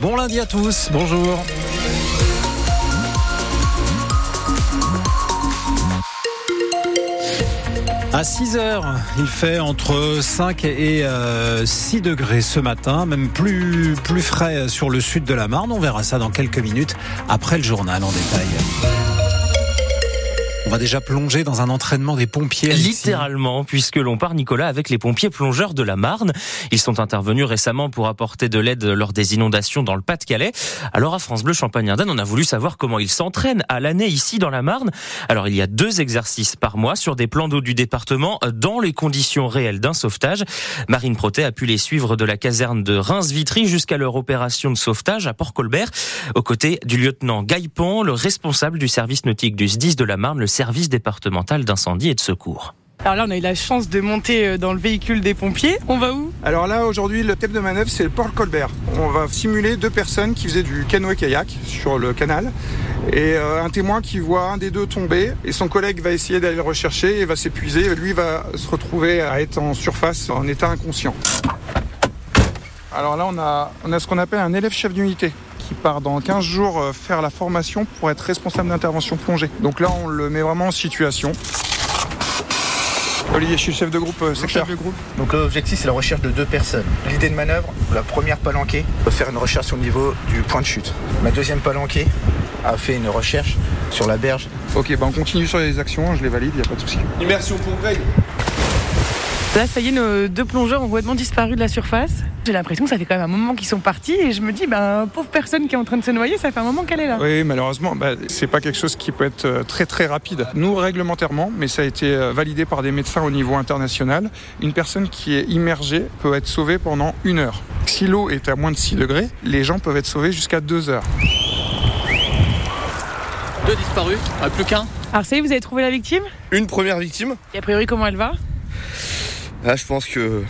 Bon lundi à tous, bonjour. À 6 heures, il fait entre 5 et 6 degrés ce matin, même plus, plus frais sur le sud de la Marne. On verra ça dans quelques minutes après le journal en détail. Va déjà plonger dans un entraînement des pompiers. Littéralement, puisque l'on part, Nicolas, avec les pompiers plongeurs de la Marne. Ils sont intervenus récemment pour apporter de l'aide lors des inondations dans le Pas-de-Calais. Alors à France Bleu Champagne-Ardenne, on a voulu savoir comment ils s'entraînent à l'année ici dans la Marne. Alors il y a deux exercices par mois sur des plans d'eau du département dans les conditions réelles d'un sauvetage. Marine Protet a pu les suivre de la caserne de Reims-Vitry jusqu'à leur opération de sauvetage à Port-Colbert, aux côtés du lieutenant Gaïpon, le responsable du service nautique du SDIS de la Marne, le service départemental d'incendie et de secours. Alors là, on a eu la chance de monter euh, dans le véhicule des pompiers. On va où? Alors là, aujourd'hui, le thème de manœuvre, c'est le Port Colbert. On va simuler deux personnes qui faisaient du canoë-kayak sur le canal et euh, un témoin qui voit un des deux tomber et son collègue va essayer d'aller le rechercher et va s'épuiser. Lui va se retrouver à être en surface en état inconscient. Alors là, on a, on a ce qu'on appelle un élève chef d'unité qui part dans 15 jours euh, faire la formation pour être responsable d'intervention plongée. Donc là, on le met vraiment en situation. Olivier, je suis le chef de groupe euh, secteur. Chef de groupe. Donc l'objectif c'est la recherche de deux personnes. L'idée de manœuvre, la première palanquée va faire une recherche au niveau du point de chute. Ma deuxième palanquée a fait une recherche sur la berge. Ok, bah on continue sur les actions, je les valide, il n'y a pas de souci. Immersion pour Greg. Là, ça y est, nos deux plongeurs ont complètement disparu de la surface. J'ai l'impression que ça fait quand même un moment qu'ils sont partis et je me dis, ben, pauvre personne qui est en train de se noyer, ça fait un moment qu'elle est là. Oui, malheureusement, bah, c'est pas quelque chose qui peut être euh, très très rapide. Nous, réglementairement, mais ça a été euh, validé par des médecins au niveau international, une personne qui est immergée peut être sauvée pendant une heure. Si l'eau est à moins de 6 degrés, les gens peuvent être sauvés jusqu'à 2 heures. Deux disparus, ah, plus qu'un. Alors, ça y est, vous avez trouvé la victime? Une première victime. Et a priori, comment elle va? Là, je pense que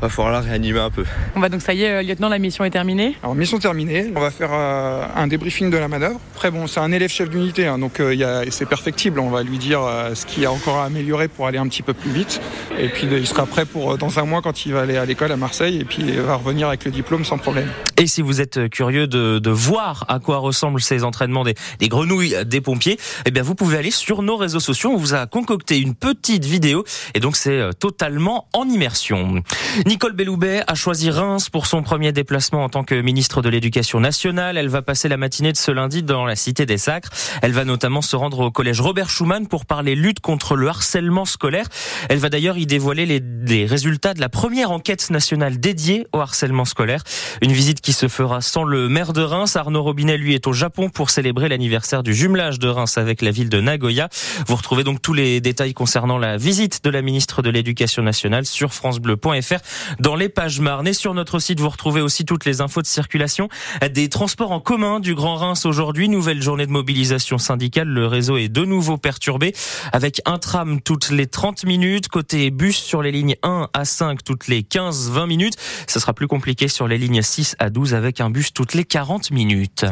va falloir la réanimer un peu. On va donc, ça y est, euh, lieutenant, la mission est terminée. Alors, mission terminée, on va faire euh, un débriefing de la manœuvre. Après, bon, c'est un élève chef d'unité, hein, donc euh, il y a- c'est perfectible. On va lui dire euh, ce qu'il y a encore à améliorer pour aller un petit peu plus vite. Et puis, il sera prêt pour dans un mois quand il va aller à l'école à Marseille. Et puis, il va revenir avec le diplôme sans problème. Et si vous êtes curieux de, de voir à quoi ressemblent ces entraînements des, des grenouilles des pompiers, eh bien vous pouvez aller sur nos réseaux sociaux. On vous a concocté une petite vidéo et donc c'est totalement en immersion. Nicole Belloubet a choisi Reims pour son premier déplacement en tant que ministre de l'Éducation nationale. Elle va passer la matinée de ce lundi dans la Cité des Sacres. Elle va notamment se rendre au collège Robert Schumann pour parler lutte contre le harcèlement scolaire. Elle va d'ailleurs y dévoiler les, les résultats de la première enquête nationale dédiée au harcèlement scolaire. Une visite qui se fera sans le maire de Reims. Arnaud Robinet, lui, est au Japon pour célébrer l'anniversaire du jumelage de Reims avec la ville de Nagoya. Vous retrouvez donc tous les détails concernant la visite de la ministre de l'Éducation nationale sur francebleu.fr dans les pages Marne. Et sur notre site, vous retrouvez aussi toutes les infos de circulation des transports en commun du Grand Reims aujourd'hui. Nouvelle journée de mobilisation syndicale. Le réseau est de nouveau perturbé avec un tram toutes les 30 minutes. Côté bus sur les lignes 1 à 5 toutes les 15-20 minutes. Ce sera plus compliqué sur les lignes 6 à 12 avec un bus toutes les 40 minutes.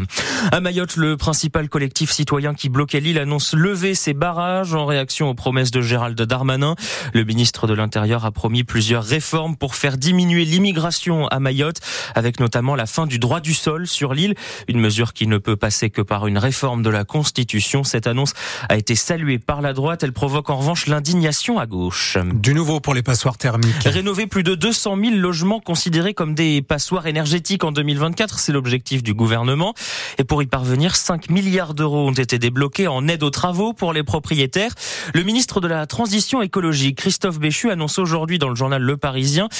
À Mayotte, le principal collectif citoyen qui bloquait l'île annonce lever ses barrages en réaction aux promesses de Gérald Darmanin. Le ministre de l'Intérieur a promis plusieurs réformes pour faire diminuer l'immigration à Mayotte, avec notamment la fin du droit du sol sur l'île, une mesure qui ne peut passer que par une réforme de la Constitution. Cette annonce a été saluée par la droite, elle provoque en revanche l'indignation à gauche. Du nouveau pour les passoires thermiques. Rénover plus de 200 000 logements considérés comme des passoires énergétiques en 2024, c'est l'objectif du gouvernement. Et pour y parvenir, 5 milliards d'euros ont été débloqués en aide aux travaux pour les propriétaires. Le ministre de la Transition écologique, Christophe Béchu, annonce aujourd'hui dans le journal Le Parisien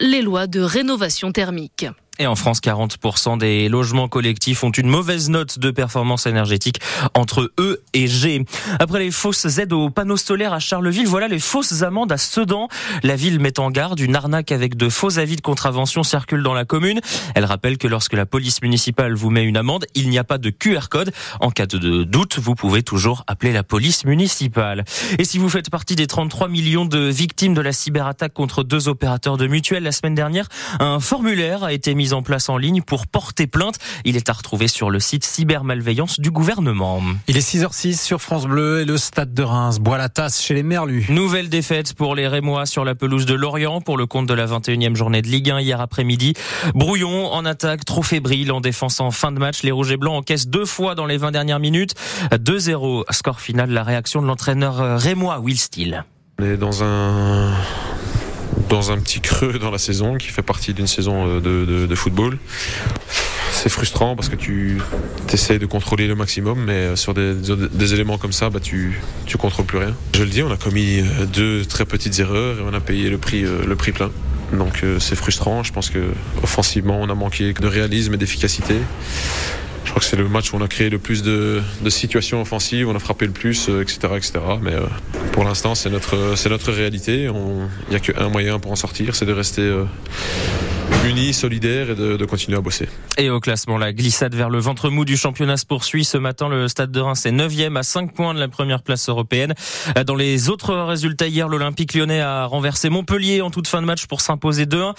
les lois de rénovation thermique. Et en France, 40% des logements collectifs ont une mauvaise note de performance énergétique entre E et G. Après les fausses aides aux panneaux solaires à Charleville, voilà les fausses amendes à Sedan. La ville met en garde, une arnaque avec de faux avis de contravention circule dans la commune. Elle rappelle que lorsque la police municipale vous met une amende, il n'y a pas de QR code. En cas de doute, vous pouvez toujours appeler la police municipale. Et si vous faites partie des 33 millions de victimes de la cyberattaque contre deux opérateurs de mutuelles la semaine dernière, un formulaire a été mis en place en ligne pour porter plainte. Il est à retrouver sur le site cybermalveillance du gouvernement. Il est 6h06 sur France Bleu et le stade de Reims boit la tasse chez les Merlus. Nouvelle défaite pour les Rémois sur la pelouse de Lorient pour le compte de la 21e journée de Ligue 1 hier après-midi. Brouillon en attaque, trop fébrile en défense en fin de match. Les Rouges et Blancs encaissent deux fois dans les 20 dernières minutes. 2-0, score final, la réaction de l'entraîneur rémois Will Steele. On est dans un dans un petit creux dans la saison qui fait partie d'une saison euh, de, de, football. C'est frustrant parce que tu essaies de contrôler le maximum, mais euh, sur des, éléments comme ça, bah, tu ne contrôles plus rien. Je le dis, on a commis euh, deux très petites erreurs et on a payé le prix, le prix plein. Donc c'est frustrant. Je pense que offensivement, on a manqué de réalisme et d'efficacité. Crois que c'est le match où on a créé le plus de, situations offensives, on a frappé le plus, etc. etc. Mais pour l'instant, c'est notre, c'est notre réalité. Il n'y a qu'un moyen pour en sortir, c'est de rester euh, unis, solidaires et de, continuer à bosser. Et au classement, la glissade vers le ventre mou du championnat se poursuit. Ce matin, le Stade de Reims est 9e à 5 points de la première place européenne. Dans les autres résultats hier, l'Olympique lyonnais a renversé Montpellier en toute fin de match pour s'imposer 2-1.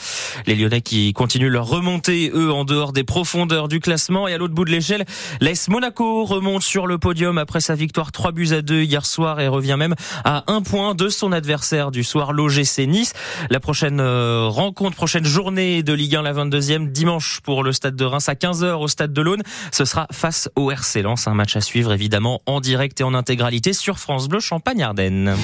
Les Lyonnais qui continuent leur remontée, eux, en dehors des profondeurs du classement. Et à l'autre bout de l'échelle, l'AS Monaco remonte sur le podium après sa victoire 3 buts à 2 hier soir et revient même à un point de son adversaire du soir, l'OGC Nice. La prochaine euh, rencontre, prochaine journée de Ligue 1, la 22e, dimanche pour le Stade de Reims à 15h au Stade de l'Aune. Ce sera face au RC Lens, un match à suivre évidemment en direct et en intégralité sur France Bleu Champagne-Ardenne.